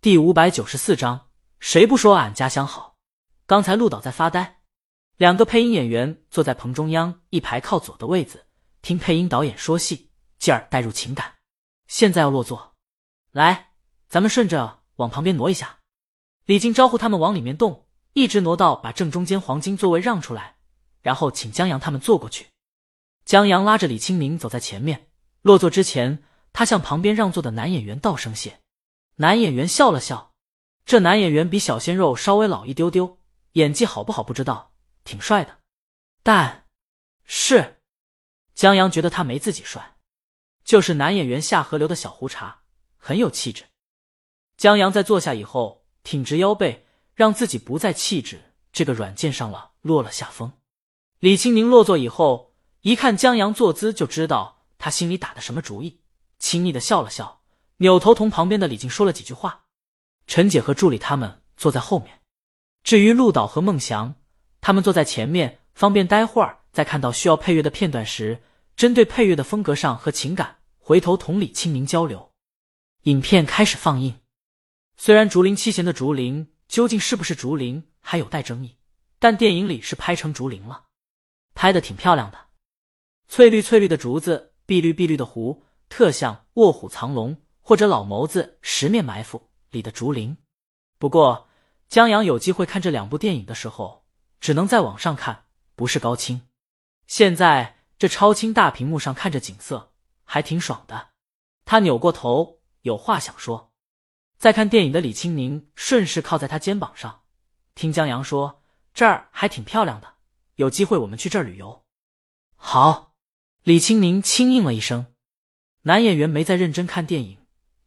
第五百九十四章，谁不说俺家乡好？刚才陆导在发呆，两个配音演员坐在棚中央一排靠左的位子，听配音导演说戏，继而带入情感。现在要落座，来，咱们顺着往旁边挪一下。李靖招呼他们往里面动，一直挪到把正中间黄金座位让出来，然后请江阳他们坐过去。江阳拉着李清明走在前面，落座之前，他向旁边让座的男演员道声谢。男演员笑了笑，这男演员比小鲜肉稍微老一丢丢，演技好不好不知道，挺帅的。但是江阳觉得他没自己帅，就是男演员下河流的小胡茬，很有气质。江阳在坐下以后。挺直腰背，让自己不在气质这个软件上了，落了下风。李青宁落座以后，一看江阳坐姿，就知道他心里打的什么主意，亲昵的笑了笑，扭头同旁边的李静说了几句话。陈姐和助理他们坐在后面，至于陆导和孟祥，他们坐在前面，方便待会儿在看到需要配乐的片段时，针对配乐的风格上和情感，回头同李青宁交流。影片开始放映。虽然竹林七贤的竹林究竟是不是竹林还有待争议，但电影里是拍成竹林了，拍的挺漂亮的。翠绿翠绿的竹子，碧绿碧绿的湖，特像《卧虎藏龙》或者老谋子《十面埋伏》里的竹林。不过江阳有机会看这两部电影的时候，只能在网上看，不是高清。现在这超清大屏幕上看着景色，还挺爽的。他扭过头，有话想说。在看电影的李青宁顺势靠在他肩膀上，听江阳说：“这儿还挺漂亮的，有机会我们去这儿旅游。”好，李青宁轻应了一声。男演员没再认真看电影，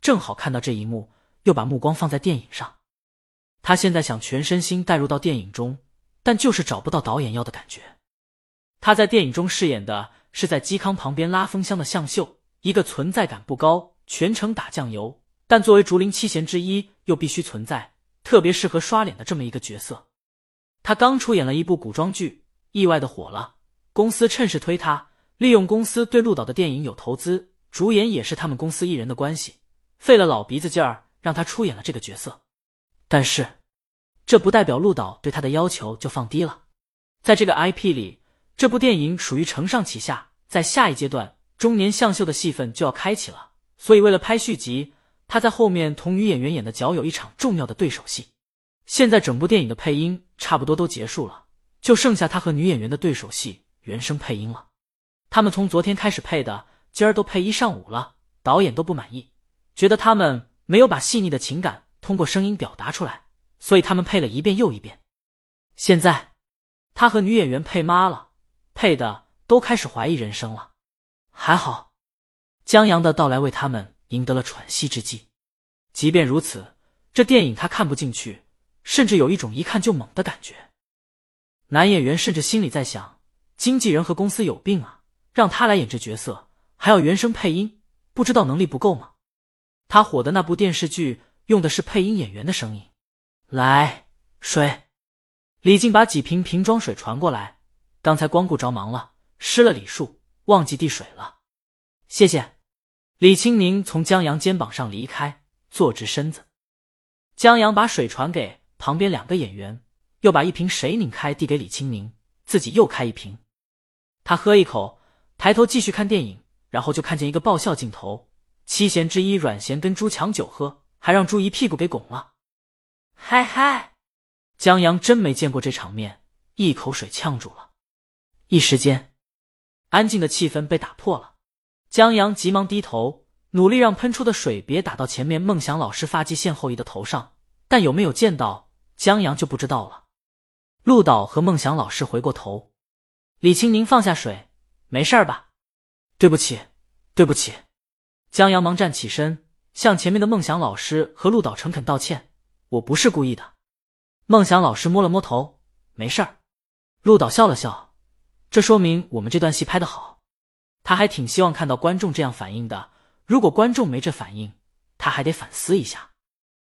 正好看到这一幕，又把目光放在电影上。他现在想全身心带入到电影中，但就是找不到导演要的感觉。他在电影中饰演的是在嵇康旁边拉风箱的向秀，一个存在感不高、全程打酱油。但作为竹林七贤之一，又必须存在，特别适合刷脸的这么一个角色。他刚出演了一部古装剧，意外的火了。公司趁势推他，利用公司对陆导的电影有投资，主演也是他们公司艺人的关系，费了老鼻子劲儿让他出演了这个角色。但是，这不代表陆导对他的要求就放低了。在这个 IP 里，这部电影属于承上启下，在下一阶段，中年向秀的戏份就要开启了。所以，为了拍续集。他在后面同女演员演的角有一场重要的对手戏，现在整部电影的配音差不多都结束了，就剩下他和女演员的对手戏原声配音了。他们从昨天开始配的，今儿都配一上午了，导演都不满意，觉得他们没有把细腻的情感通过声音表达出来，所以他们配了一遍又一遍。现在他和女演员配妈了，配的都开始怀疑人生了。还好，江阳的到来为他们。赢得了喘息之机。即便如此，这电影他看不进去，甚至有一种一看就猛的感觉。男演员甚至心里在想：经纪人和公司有病啊，让他来演这角色，还要原声配音，不知道能力不够吗？他火的那部电视剧用的是配音演员的声音。来，水。李靖把几瓶瓶装水传过来。刚才光顾着忙了，失了礼数，忘记递水了。谢谢。李青宁从江阳肩膀上离开，坐直身子。江阳把水传给旁边两个演员，又把一瓶水拧开递给李青宁，自己又开一瓶。他喝一口，抬头继续看电影，然后就看见一个爆笑镜头：七贤之一阮咸跟朱抢酒喝，还让朱一屁股给拱了。嗨嗨！江阳真没见过这场面，一口水呛住了。一时间，安静的气氛被打破了。江阳急忙低头，努力让喷出的水别打到前面孟祥老师发际线后移的头上，但有没有见到江阳就不知道了。陆导和孟祥老师回过头，李青宁放下水，没事吧？对不起，对不起。江阳忙站起身，向前面的孟祥老师和陆导诚恳道歉：“我不是故意的。”孟祥老师摸了摸头，没事儿。陆导笑了笑，这说明我们这段戏拍得好。他还挺希望看到观众这样反应的。如果观众没这反应，他还得反思一下。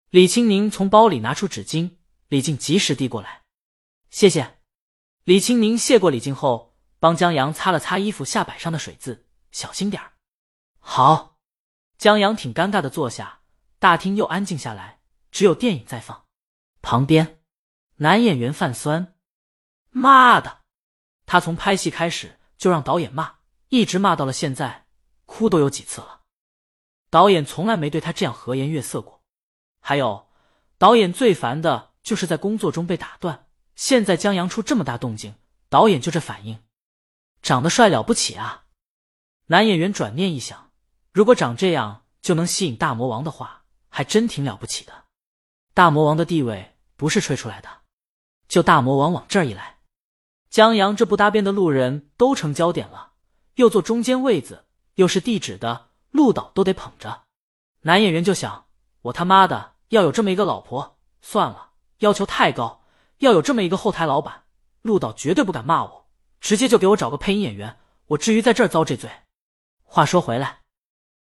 李青宁从包里拿出纸巾，李静及时递过来，谢谢。李青宁谢过李静后，帮江阳擦了擦衣服下摆上的水渍，小心点儿。好。江阳挺尴尬的坐下，大厅又安静下来。只有电影在放。旁边，男演员范酸，妈的，他从拍戏开始就让导演骂，一直骂到了现在，哭都有几次了。导演从来没对他这样和颜悦色过。还有，导演最烦的就是在工作中被打断。现在江阳出这么大动静，导演就这反应，长得帅了不起啊！男演员转念一想，如果长这样就能吸引大魔王的话，还真挺了不起的。大魔王的地位不是吹出来的，就大魔王往这儿一来，江阳这不搭边的路人都成焦点了，又坐中间位子，又是地址的，陆导都得捧着。男演员就想，我他妈的要有这么一个老婆，算了，要求太高。要有这么一个后台老板，陆导绝对不敢骂我，直接就给我找个配音演员，我至于在这儿遭这罪？话说回来，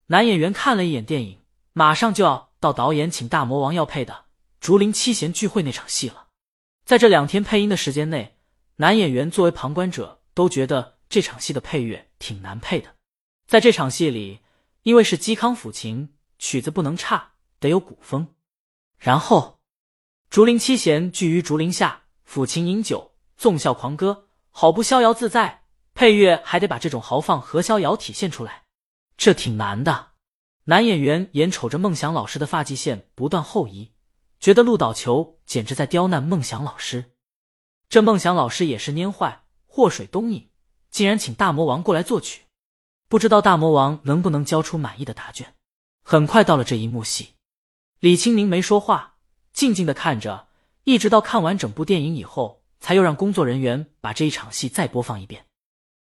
男演员看了一眼电影，马上就要到导演请大魔王要配的《竹林七贤聚会》那场戏了。在这两天配音的时间内，男演员作为旁观者都觉得这场戏的配乐挺难配的。在这场戏里，因为是嵇康抚琴，曲子不能差，得有古风，然后。竹林七贤聚于竹林下，抚琴饮酒，纵笑狂歌，好不逍遥自在。配乐还得把这种豪放和逍遥体现出来，这挺难的。男演员眼瞅着孟祥老师的发际线不断后移，觉得陆岛球简直在刁难孟祥老师。这孟祥老师也是蔫坏，祸水东引，竟然请大魔王过来作曲，不知道大魔王能不能交出满意的答卷。很快到了这一幕戏，李青宁没说话。静静的看着，一直到看完整部电影以后，才又让工作人员把这一场戏再播放一遍。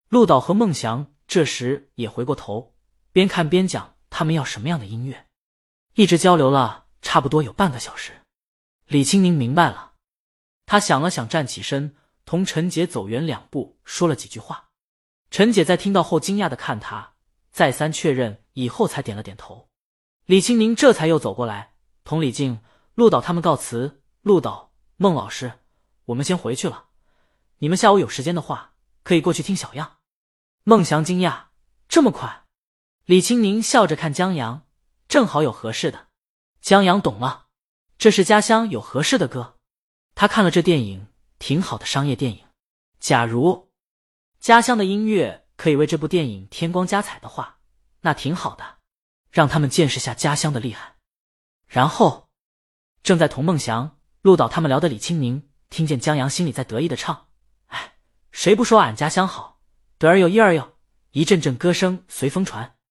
陆导和孟祥这时也回过头，边看边讲他们要什么样的音乐，一直交流了差不多有半个小时。李青宁明白了，他想了想，站起身，同陈姐走远两步，说了几句话。陈姐在听到后惊讶的看他，再三确认以后才点了点头。李青宁这才又走过来，同李静。陆导他们告辞。陆导，孟老师，我们先回去了。你们下午有时间的话，可以过去听小样。孟祥惊讶：“这么快？”李青宁笑着看江阳，正好有合适的。江阳懂了，这是家乡有合适的歌。他看了这电影，挺好的商业电影。假如家乡的音乐可以为这部电影添光加彩的话，那挺好的，让他们见识下家乡的厉害。然后。正在同孟祥、陆导他们聊的李青宁，听见江阳心里在得意的唱：“哎，谁不说俺家乡好？得儿又一儿哟！”一阵阵歌声随风传。